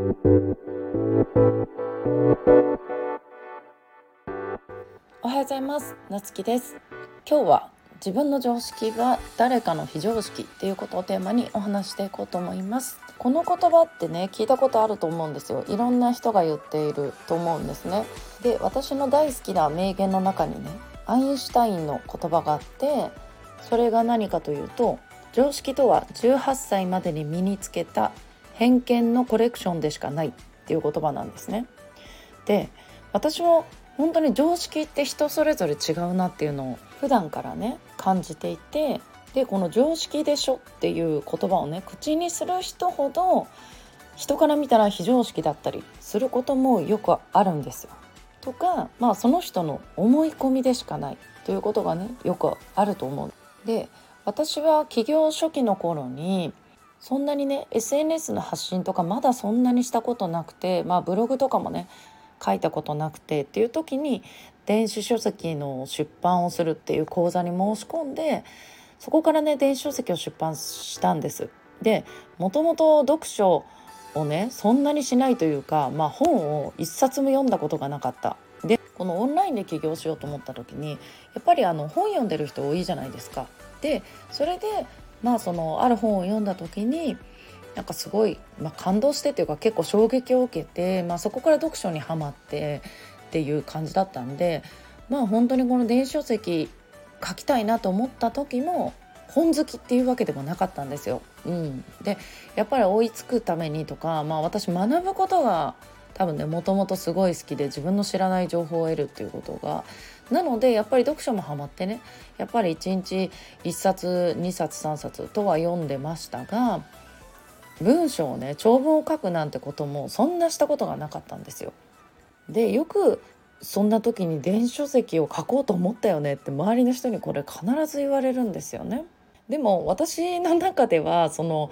おはようございます。なつきです。今日は自分の常識は誰かの非常識っていうことをテーマにお話していこうと思います。この言葉ってね聞いたことあると思うんですよ。いろんな人が言っていると思うんですね。で私の大好きな名言の中にねアインシュタインの言葉があってそれが何かというと常識とは18歳までに身につけた偏見のコレクションでしかないっていう言葉なんですねで私も本当に常識って人それぞれ違うなっていうのを普段からね感じていてでこの「常識でしょ」っていう言葉をね口にする人ほど人から見たら非常識だったりすることもよくあるんですよ。とかまあその人の思い込みでしかないということがねよくあると思う。で私は起業初期の頃にそんなにね SNS の発信とかまだそんなにしたことなくてまあブログとかもね書いたことなくてっていう時に電子書籍の出版をするっていう講座に申し込んでそこからね電子書籍を出版したんです。でもともと読書をねそんなにしないというか、まあ、本を一冊も読んだことがなかった。でこのオンラインで起業しようと思った時にやっぱりあの本読んでる人多いじゃないですか。でそれでまあそのある本を読んだ時になんかすごい、まあ、感動してっていうか結構衝撃を受けて、まあ、そこから読書にはまってっていう感じだったんでまあ本当にこの電子書籍書きたいなと思った時も本好きっていうわけでもなかったんですよ。うん、でやっぱり追いつくためにとか、まあ、私学ぶことが多分ねもともとすごい好きで自分の知らない情報を得るっていうことがなのでやっぱり読書もハマってねやっぱり1日1冊2冊3冊とは読んでましたが文章をね長文を書くなんてこともそんなしたことがなかったんですよ。でよくそんな時に電子書籍を書こうと思ったよねって周りの人にこれ必ず言われるんですよね。でも私の中ではその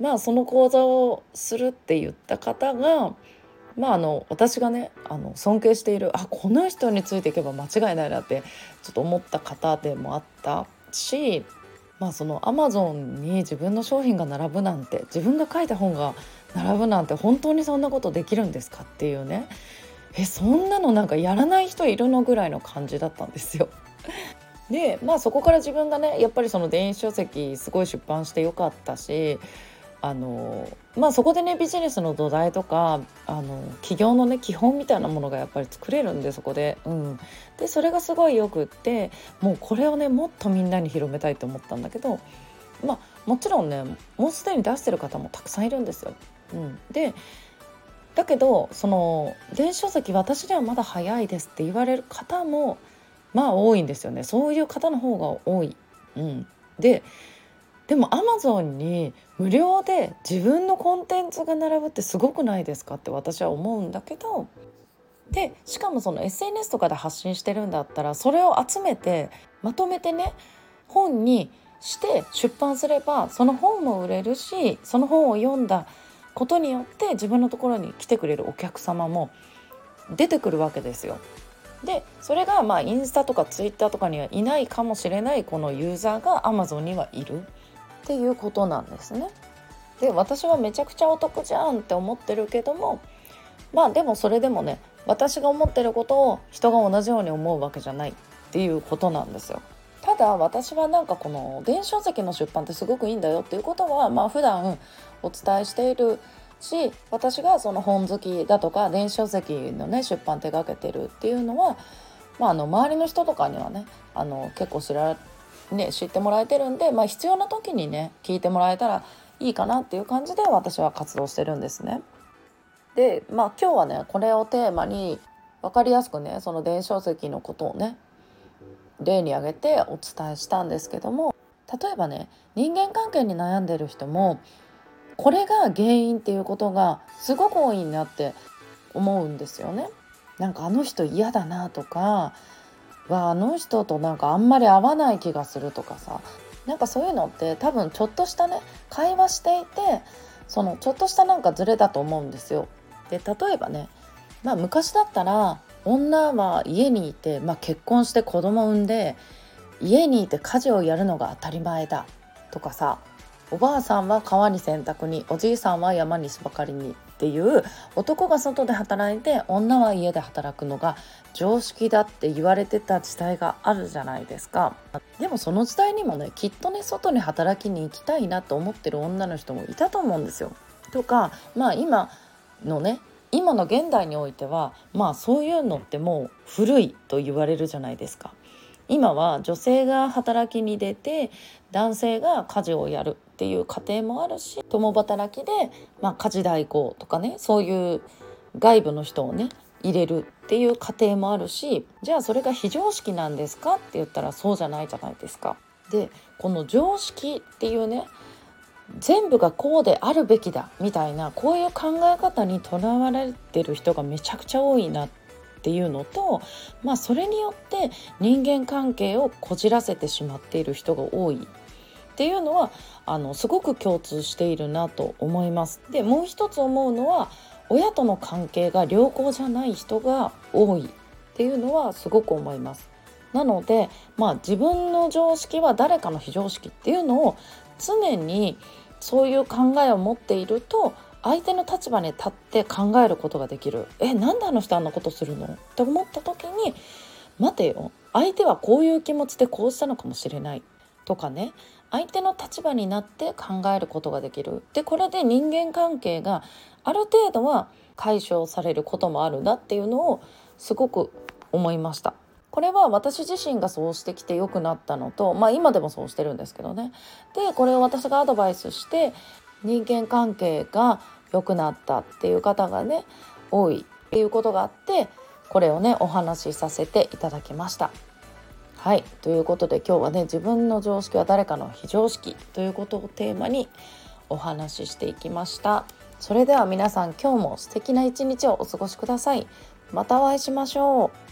まあその講座をするって言った方がまああの私がねあの尊敬しているあこの人についていけば間違いないなってちょっと思った方でもあったしまあそのアマゾンに自分の商品が並ぶなんて自分が書いた本が並ぶなんて本当にそんなことできるんですかっていうねえそんなのなんかやらない人いるのぐらいの感じだったんですよ。でまあそこから自分がねやっぱりその電子書籍すごい出版してよかったしあのまあそこでねビジネスの土台とかあの起業のね基本みたいなものがやっぱり作れるんでそこで、うん、でそれがすごいよくってもうこれをねもっとみんなに広めたいと思ったんだけどまあもちろんねもうすでに出してる方もたくさんいるんですよ。うん、でだけどその電子書籍私にはまだ早いですって言われる方もまあ多いんですよね。そういう方の方が多い。うん、ででもアマゾンに無料で自分のコンテンツが並ぶってすごくないですかって私は思うんだけどでしかもその SNS とかで発信してるんだったらそれを集めてまとめてね本にして出版すればその本も売れるしその本を読んだことによって自分のところに来てくれるお客様も出てくるわけですよ。でそれがまあインスタとかツイッターとかにはいないかもしれないこのユーザーがアマゾンにはいる。っていうことなんですね。で私はめちゃくちゃお得じゃんって思ってるけどもまあでもそれでもね私が思ってることを人が同じように思うわけじゃないっていうことなんですよ。ただ私はなんかこの電子書籍の出版ってすごくいいんだよっていうことはまあ普段お伝えしているし私がその本好きだとか電子書籍のね出版手がけてるっていうのは、まあ、あの周りの人とかにはねあの結構知らね、知ってもらえてるんで、まあ、必要な時にね聞いてもらえたらいいかなっていう感じで私は活動してるんですね。でまあ今日はねこれをテーマに分かりやすくねその電子書籍のことをね例に挙げてお伝えしたんですけども例えばね人間関係に悩んでる人もこれが原因っていうことがすごく多いなって思うんですよね。なんかあの人嫌だなとかわあの人となんかあんまり合わない気がするとかさなんかそういうのって多分ちょっとしたね会話していてそのちょっとしたなんかズレだと思うんですよ。で例えばね、まあ、昔だったら女は家にいて、まあ、結婚して子供産んで家にいて家事をやるのが当たり前だとかさおばあさんは川に洗濯におじいさんは山に芝刈りにっていう男が外で働いて女は家で働くのが常識だって言われてた時代があるじゃないですかでもその時代にもねきっとね外に働きに行きたいなと思ってる女の人もいたと思うんですよ。とかまあ今のね今の現代においてはまあそういうのってもう古いと言われるじゃないですか。今は女性が働きに出て男性が家事をやるっていう家庭もあるし共働きで、まあ、家事代行とかねそういう外部の人をね入れるっていう過程もあるしじゃあそれが非常識なんですかって言ったらそうじゃないじゃないですか。でこの常識っていうね全部がこうであるべきだみたいなこういう考え方にとらわれてる人がめちゃくちゃ多いなってっていうのとまあそれによって人間関係をこじらせてしまっている人が多いっていうのはあのすごく共通しているなと思います。でもう一つ思うのは親との関係が良好じゃない人が多いっていうのはすごく思います。なのでまあ自分の常識は誰かの非常識っていうのを常にそういう考えを持っていると相手の立場に立って考えることができる。えなんであの人あんなことするの？って思った時に待てよ。相手はこういう気持ちでこうしたのかもしれない。とかね。相手の立場になって考えることができる。でこれで人間関係がある程度は解消されることもあるなっていうのをすごく思いました。これは私自身がそうしてきて良くなったのとまあ今でもそうしてるんですけどね。でこれを私がアドバイスして人間関係が良くなったっていう方がね多いっていうことがあってこれをねお話しさせていただきました。はい。ということで今日はね自分の常識は誰かの非常識ということをテーマにお話ししていきました。それでは皆さん今日も素敵な一日をお過ごしください。またお会いしましょう。